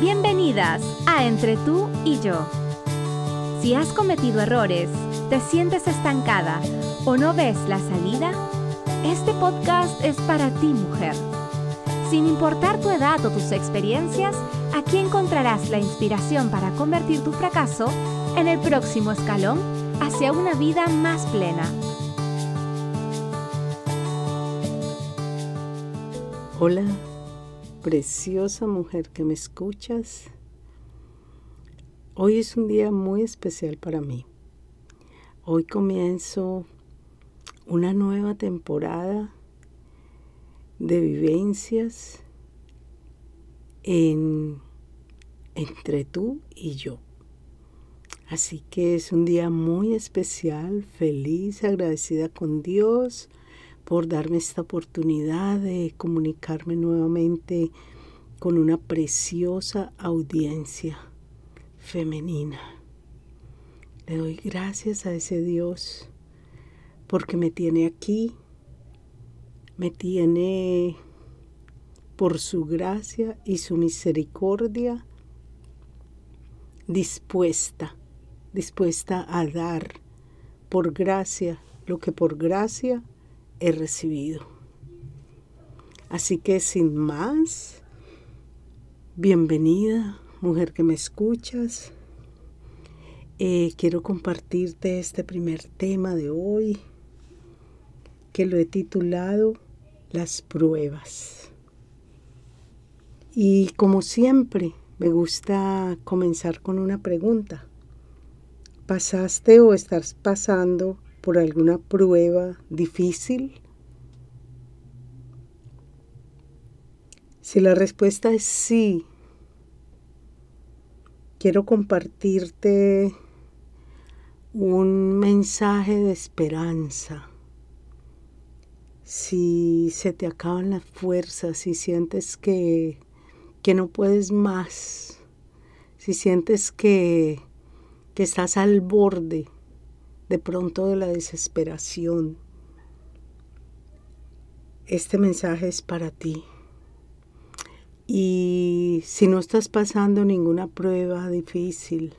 Bienvenidas a Entre tú y yo. Si has cometido errores, te sientes estancada o no ves la salida, este podcast es para ti mujer. Sin importar tu edad o tus experiencias, aquí encontrarás la inspiración para convertir tu fracaso en el próximo escalón hacia una vida más plena. Hola, preciosa mujer que me escuchas. Hoy es un día muy especial para mí. Hoy comienzo una nueva temporada de vivencias en, entre tú y yo. Así que es un día muy especial, feliz, agradecida con Dios por darme esta oportunidad de comunicarme nuevamente con una preciosa audiencia femenina. Le doy gracias a ese Dios porque me tiene aquí, me tiene por su gracia y su misericordia dispuesta, dispuesta a dar por gracia lo que por gracia he recibido. Así que sin más, bienvenida, mujer que me escuchas. Eh, quiero compartirte este primer tema de hoy, que lo he titulado Las pruebas. Y como siempre, me gusta comenzar con una pregunta. ¿Pasaste o estás pasando por alguna prueba difícil? Si la respuesta es sí, quiero compartirte un mensaje de esperanza. Si se te acaban las fuerzas, si sientes que, que no puedes más, si sientes que, que estás al borde, de pronto de la desesperación, este mensaje es para ti. Y si no estás pasando ninguna prueba difícil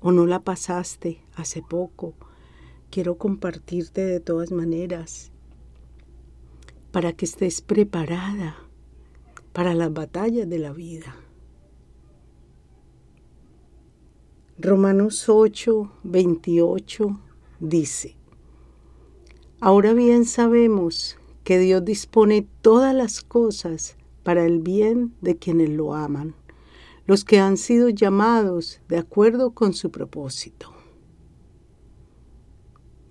o no la pasaste hace poco, quiero compartirte de todas maneras para que estés preparada para las batallas de la vida. Romanos 8, 28 dice, Ahora bien sabemos que Dios dispone todas las cosas para el bien de quienes lo aman, los que han sido llamados de acuerdo con su propósito.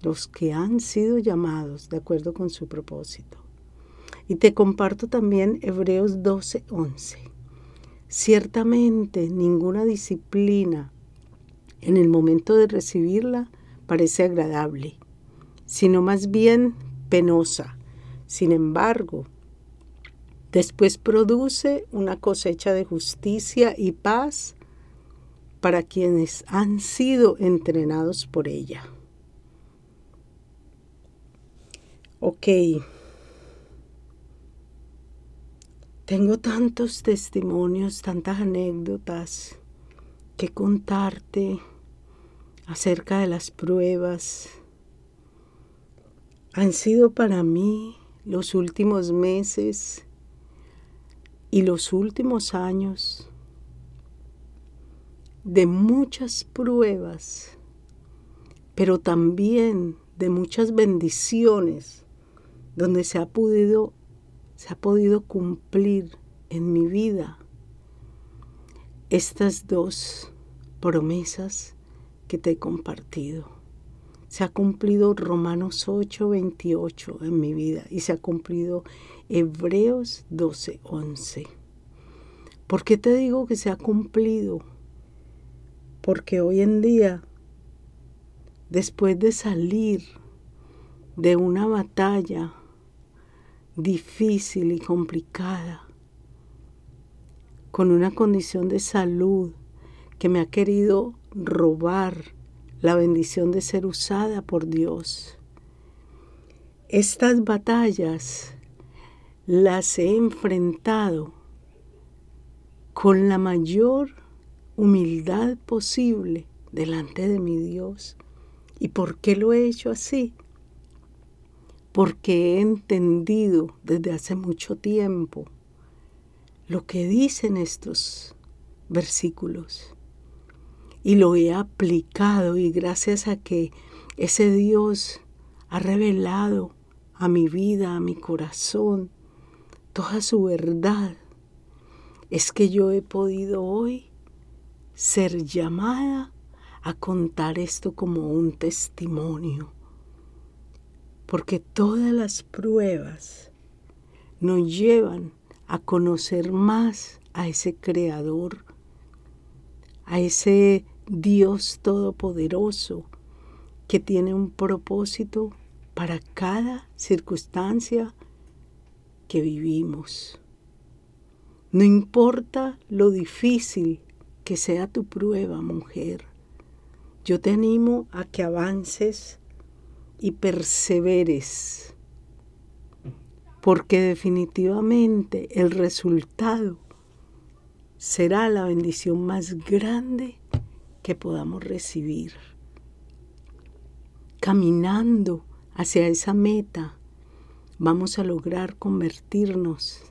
Los que han sido llamados de acuerdo con su propósito. Y te comparto también Hebreos 12:11. Ciertamente ninguna disciplina en el momento de recibirla parece agradable, sino más bien penosa. Sin embargo, después produce una cosecha de justicia y paz para quienes han sido entrenados por ella. Ok. Tengo tantos testimonios, tantas anécdotas que contarte acerca de las pruebas. Han sido para mí los últimos meses y los últimos años de muchas pruebas, pero también de muchas bendiciones donde se ha podido se ha podido cumplir en mi vida estas dos promesas que te he compartido. Se ha cumplido Romanos 8, 28 en mi vida y se ha cumplido Hebreos 12, 11. ¿Por qué te digo que se ha cumplido? Porque hoy en día, después de salir de una batalla difícil y complicada, con una condición de salud que me ha querido robar la bendición de ser usada por Dios. Estas batallas las he enfrentado con la mayor humildad posible delante de mi Dios. ¿Y por qué lo he hecho así? Porque he entendido desde hace mucho tiempo lo que dicen estos versículos y lo he aplicado y gracias a que ese Dios ha revelado a mi vida, a mi corazón, toda su verdad, es que yo he podido hoy ser llamada a contar esto como un testimonio. Porque todas las pruebas nos llevan a conocer más a ese creador, a ese Dios todopoderoso que tiene un propósito para cada circunstancia que vivimos. No importa lo difícil que sea tu prueba, mujer, yo te animo a que avances y perseveres, porque definitivamente el resultado será la bendición más grande que podamos recibir. Caminando hacia esa meta, vamos a lograr convertirnos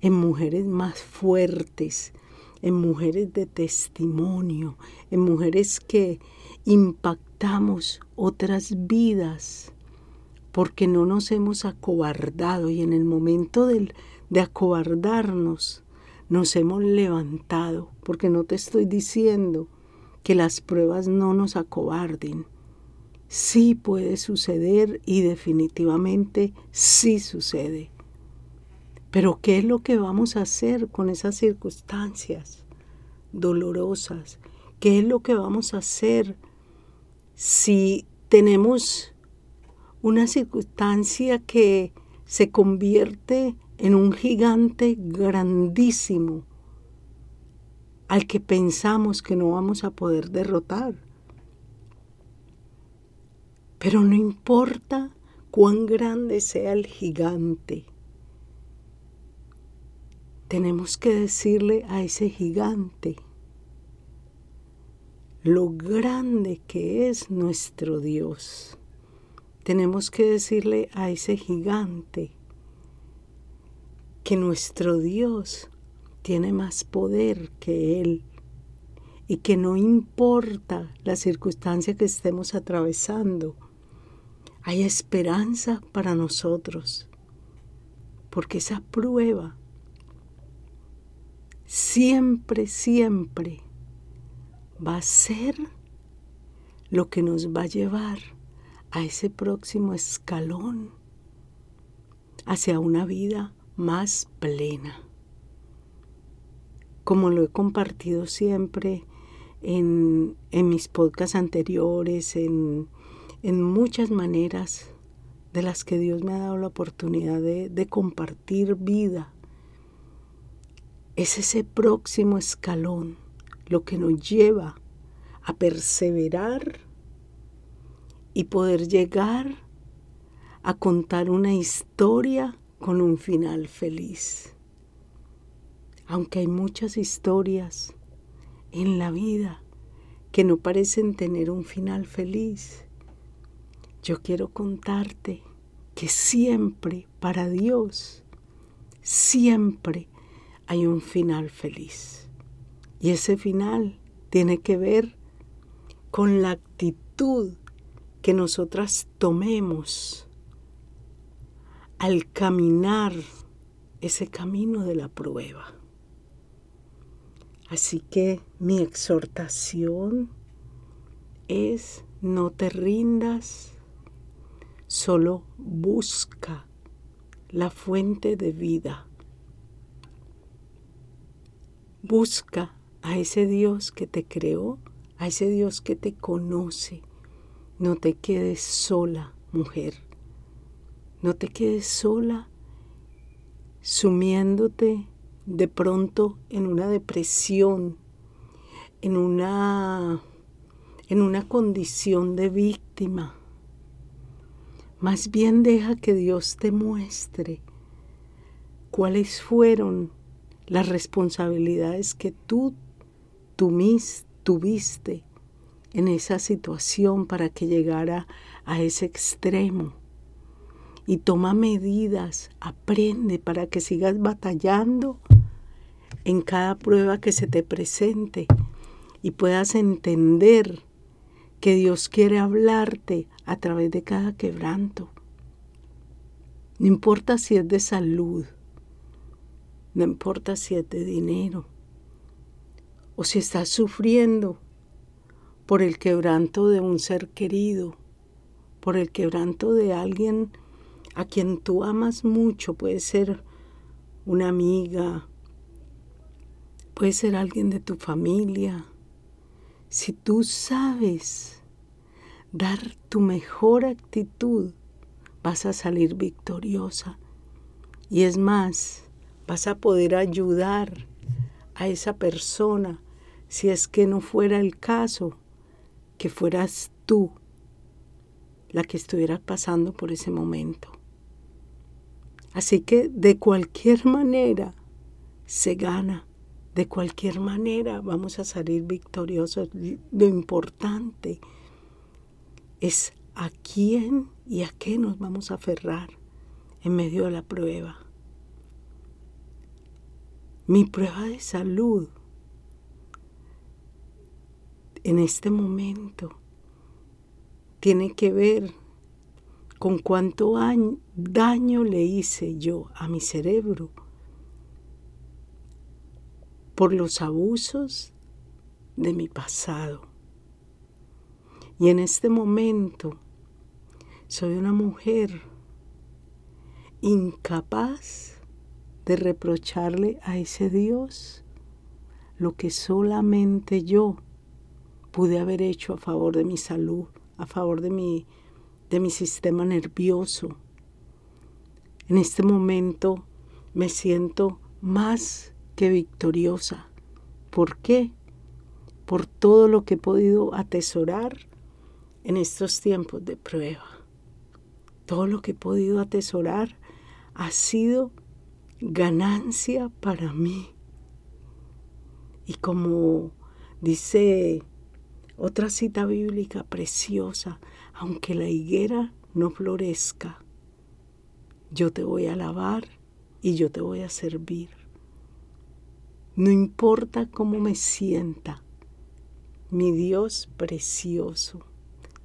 en mujeres más fuertes, en mujeres de testimonio, en mujeres que impactamos otras vidas, porque no nos hemos acobardado y en el momento de acobardarnos nos hemos levantado, porque no te estoy diciendo que las pruebas no nos acobarden. Sí puede suceder y definitivamente sí sucede. Pero ¿qué es lo que vamos a hacer con esas circunstancias dolorosas? ¿Qué es lo que vamos a hacer si tenemos una circunstancia que se convierte en un gigante grandísimo al que pensamos que no vamos a poder derrotar? Pero no importa cuán grande sea el gigante, tenemos que decirle a ese gigante lo grande que es nuestro Dios. Tenemos que decirle a ese gigante que nuestro Dios tiene más poder que Él y que no importa la circunstancia que estemos atravesando, hay esperanza para nosotros, porque esa prueba siempre, siempre va a ser lo que nos va a llevar a ese próximo escalón hacia una vida más plena. Como lo he compartido siempre en, mis podcasts anteriores, en, muchas maneras de las que Dios me ha dado la oportunidad de compartir vida es ese próximo escalón lo que nos lleva a perseverar y poder llegar a contar una historia con un final feliz. Aunque hay muchas historias en la vida que no parecen tener un final feliz, yo quiero contarte que siempre para Dios, siempre hay un final feliz. Y ese final tiene que ver con la actitud que nosotras tomemos al caminar ese camino de la prueba. Así que mi exhortación es no te rindas, solo busca la fuente de vida Busca a ese Dios que te creó, a ese Dios que te conoce. No te quedes sola, mujer. No te quedes sola sumiéndote de pronto en una depresión, en una en una condición de víctima. Más bien deja que Dios te muestre cuáles fueron las responsabilidades que tú, tú mis, tuviste en esa situación para que llegara a ese extremo. Y toma medidas, aprende para que sigas batallando en cada prueba que se te presente y puedas entender que Dios quiere hablarte a través de cada quebranto. No importa si es de salud, no importa si es de dinero, o si estás sufriendo por el quebranto de un ser querido, por el quebranto de alguien a quien tú amas mucho, puede ser una amiga, puede ser alguien de tu familia, si tú sabes dar tu mejor actitud, vas a salir victoriosa. Y es más, vas a poder ayudar a esa persona si es que no fuera el caso, que fueras tú la que estuvieras pasando por ese momento. Así que de cualquier manera se gana de cualquier manera vamos a salir victoriosos. Lo importante es a quién y a qué nos vamos a aferrar en medio de la prueba. Mi prueba de salud en este momento tiene que ver con cuánto daño le hice yo a mi cerebro por los abusos de mi pasado. Y en este momento soy una mujer incapaz de reprocharle a ese Dios lo que solamente yo pude haber hecho a favor de mi salud, a favor de mi, de mi sistema nervioso. En este momento me siento más victoriosa. ¿Por qué? Por todo lo que he podido atesorar en estos tiempos de prueba. Todo lo que he podido atesorar ha sido ganancia para mí. Y como dice otra cita bíblica preciosa, aunque la higuera no florezca, yo te voy a alabar y yo te voy a servir. No importa cómo me sienta, mi Dios precioso.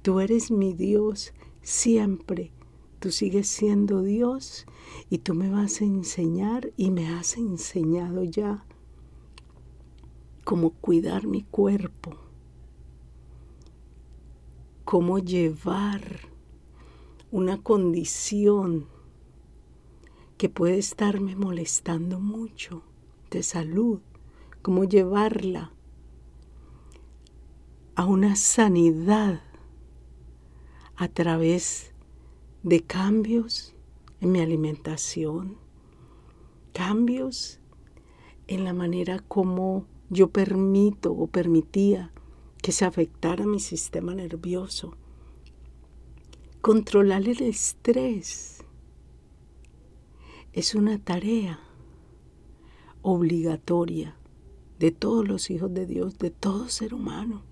Tú eres mi Dios siempre. Tú sigues siendo Dios y tú me vas a enseñar y me has enseñado ya cómo cuidar mi cuerpo, cómo llevar una condición que puede estarme molestando mucho de salud, cómo llevarla a una sanidad a través de cambios en mi alimentación, cambios en la manera como yo permito o permitía que se afectara mi sistema nervioso. Controlar el estrés es una tarea obligatoria de todos los hijos de Dios, de todo ser humano.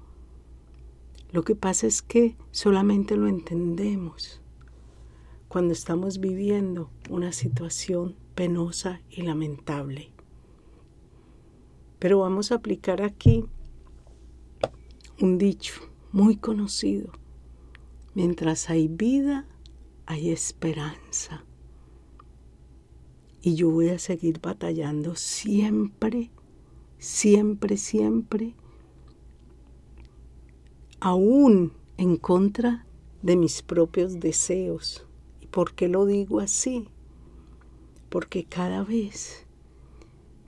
Lo que pasa es que solamente lo entendemos cuando estamos viviendo una situación penosa y lamentable. Pero vamos a aplicar aquí un dicho muy conocido. Mientras hay vida, hay esperanza. Y yo voy a seguir batallando siempre, siempre, siempre, aún en contra de mis propios deseos. ¿Y por qué lo digo así? Porque cada vez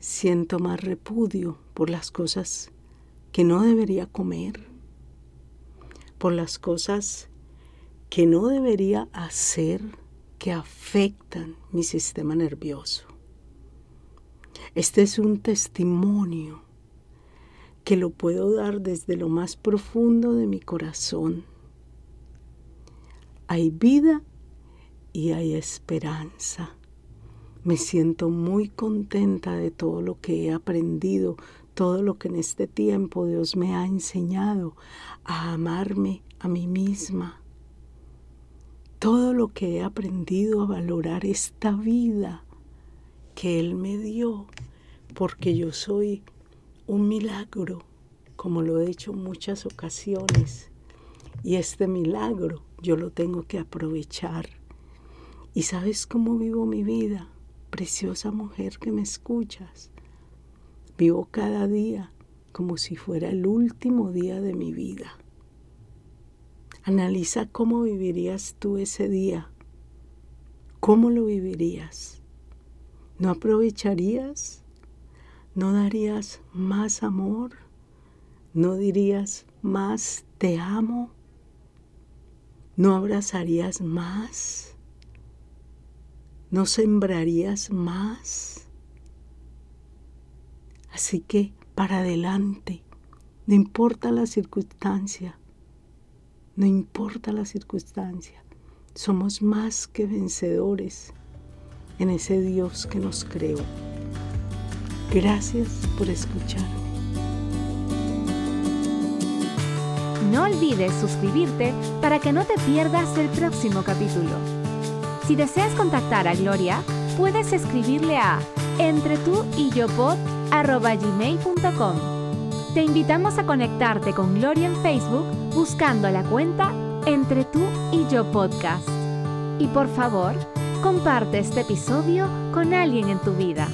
siento más repudio por las cosas que no debería comer, por las cosas que no debería hacer que afectan mi sistema nervioso. Este es un testimonio que lo puedo dar desde lo más profundo de mi corazón. Hay vida y hay esperanza. Me siento muy contenta de todo lo que he aprendido, todo lo que en este tiempo Dios me ha enseñado a amarme a mí misma. Todo lo que he aprendido a valorar esta vida que Él me dio, porque yo soy un milagro, como lo he hecho en muchas ocasiones. Y este milagro yo lo tengo que aprovechar. ¿Y sabes cómo vivo mi vida? Preciosa mujer que me escuchas. Vivo cada día como si fuera el último día de mi vida. Analiza cómo vivirías tú ese día. ¿Cómo lo vivirías? ¿No aprovecharías? ¿No darías más amor? ¿No dirías más te amo? ¿No abrazarías más? ¿No sembrarías más? Así que para adelante, no importa la circunstancia, no importa la circunstancia, somos más que vencedores en ese Dios que nos creó. Gracias por escucharme. No olvides suscribirte para que no te pierdas el próximo capítulo. Si deseas contactar a Gloria, puedes escribirle a entre y yo Te invitamos a conectarte con Gloria en Facebook buscando la cuenta Entre tú y yo podcast. Y por favor, comparte este episodio con alguien en tu vida.